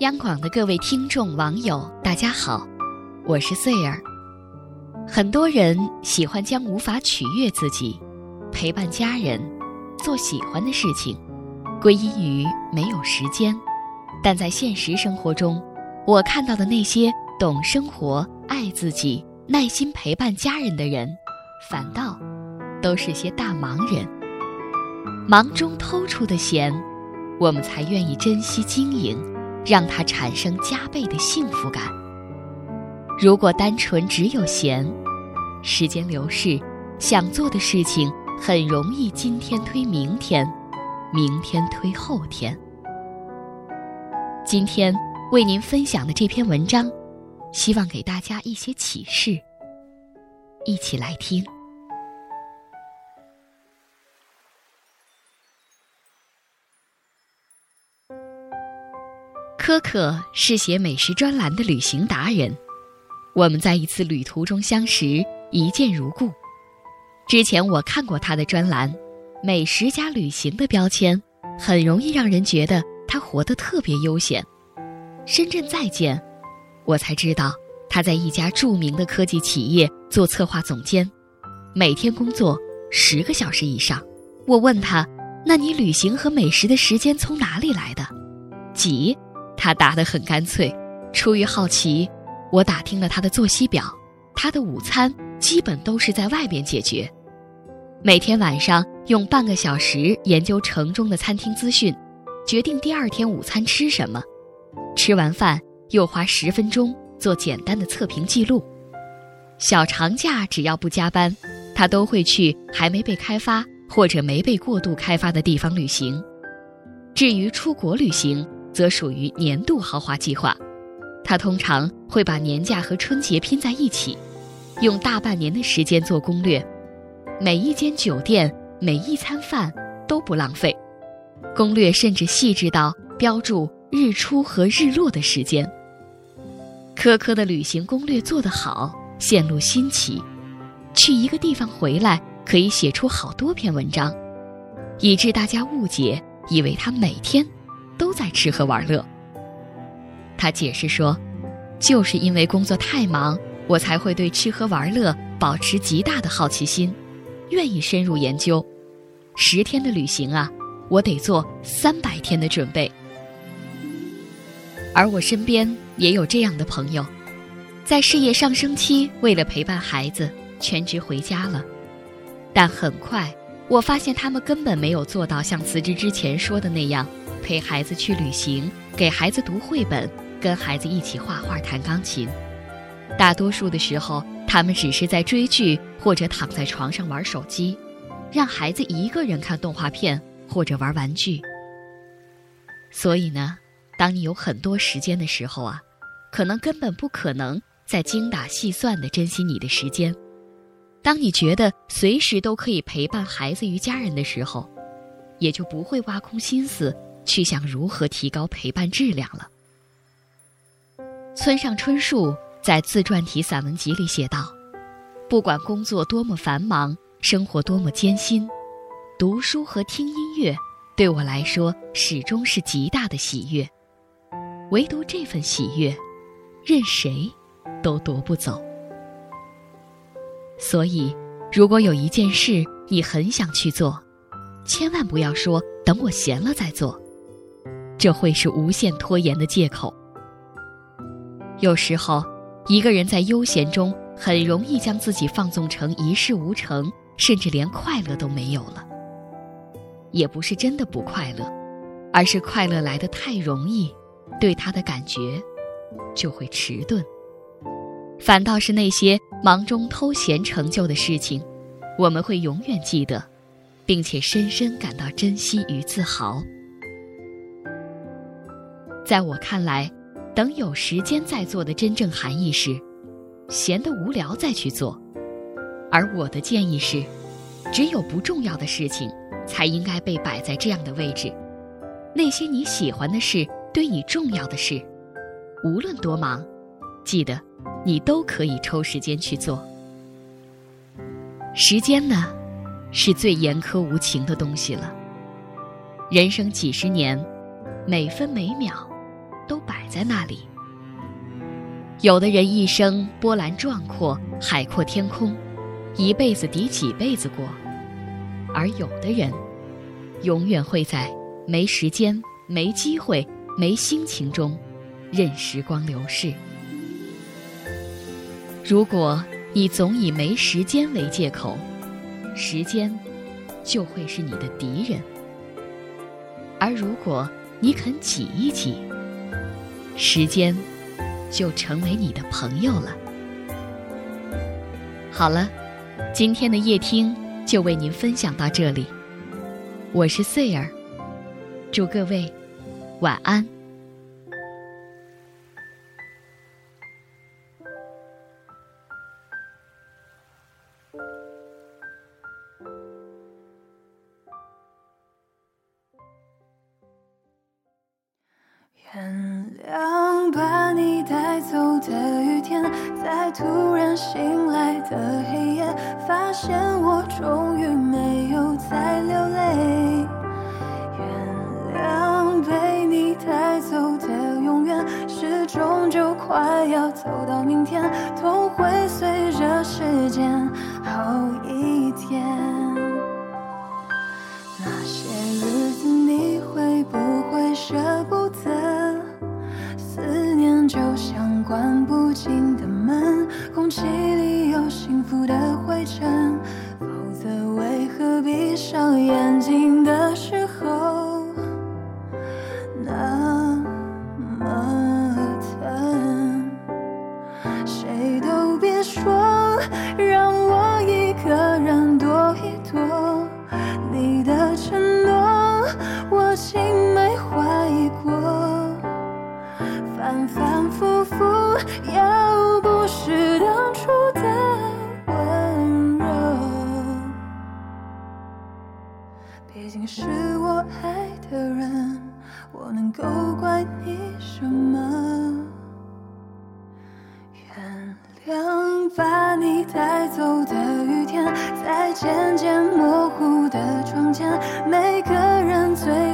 央广的各位听众、网友，大家好，我是穗儿。很多人喜欢将无法取悦自己、陪伴家人、做喜欢的事情，归因于没有时间。但在现实生活中，我看到的那些懂生活、爱自己、耐心陪伴家人的人，反倒都是些大忙人。忙中偷出的闲，我们才愿意珍惜经营，让它产生加倍的幸福感。如果单纯只有闲，时间流逝，想做的事情很容易今天推明天，明天推后天。今天为您分享的这篇文章，希望给大家一些启示，一起来听。可可是写美食专栏的旅行达人，我们在一次旅途中相识，一见如故。之前我看过他的专栏，“美食加旅行”的标签，很容易让人觉得他活得特别悠闲。深圳再见，我才知道他在一家著名的科技企业做策划总监，每天工作十个小时以上。我问他：“那你旅行和美食的时间从哪里来的？”几？他答得很干脆。出于好奇，我打听了他的作息表。他的午餐基本都是在外边解决，每天晚上用半个小时研究城中的餐厅资讯，决定第二天午餐吃什么。吃完饭又花十分钟做简单的测评记录。小长假只要不加班，他都会去还没被开发或者没被过度开发的地方旅行。至于出国旅行，则属于年度豪华计划，他通常会把年假和春节拼在一起，用大半年的时间做攻略，每一间酒店、每一餐饭都不浪费，攻略甚至细致到标注日出和日落的时间。科科的旅行攻略做得好，线路新奇，去一个地方回来可以写出好多篇文章，以致大家误解，以为他每天。都在吃喝玩乐。他解释说：“就是因为工作太忙，我才会对吃喝玩乐保持极大的好奇心，愿意深入研究。十天的旅行啊，我得做三百天的准备。”而我身边也有这样的朋友，在事业上升期，为了陪伴孩子，全职回家了。但很快，我发现他们根本没有做到像辞职之前说的那样。陪孩子去旅行，给孩子读绘本，跟孩子一起画画、弹钢琴。大多数的时候，他们只是在追剧或者躺在床上玩手机，让孩子一个人看动画片或者玩玩具。所以呢，当你有很多时间的时候啊，可能根本不可能再精打细算地珍惜你的时间。当你觉得随时都可以陪伴孩子与家人的时候，也就不会挖空心思。去想如何提高陪伴质量了。村上春树在自传体散文集里写道：“不管工作多么繁忙，生活多么艰辛，读书和听音乐对我来说始终是极大的喜悦。唯独这份喜悦，任谁都夺不走。所以，如果有一件事你很想去做，千万不要说等我闲了再做。”这会是无限拖延的借口。有时候，一个人在悠闲中很容易将自己放纵成一事无成，甚至连快乐都没有了。也不是真的不快乐，而是快乐来得太容易，对他的感觉就会迟钝。反倒是那些忙中偷闲成就的事情，我们会永远记得，并且深深感到珍惜与自豪。在我看来，等有时间再做的真正含义是，闲得无聊再去做。而我的建议是，只有不重要的事情，才应该被摆在这样的位置。那些你喜欢的事，对你重要的事，无论多忙，记得，你都可以抽时间去做。时间呢，是最严苛无情的东西了。人生几十年，每分每秒。都摆在那里。有的人一生波澜壮阔，海阔天空，一辈子抵几辈子过；而有的人，永远会在没时间、没机会、没心情中，任时光流逝。如果你总以没时间为借口，时间就会是你的敌人；而如果你肯挤一挤，时间就成为你的朋友了。好了，今天的夜听就为您分享到这里。我是穗儿，祝各位晚安。原谅把你带走的雨天，在突然醒来的黑夜，发现我终于没有再流泪。原谅被你带走的永远，时钟就快要走到明天，痛会随着时间好一点。那些日子你会不会舍？就像关不紧的门，空气里有幸福的灰尘，反反复复，要不是当初的温柔，毕竟是我爱的人，我能够怪你什么？原谅把你带走的雨天，在渐渐模糊的窗前，每个人最。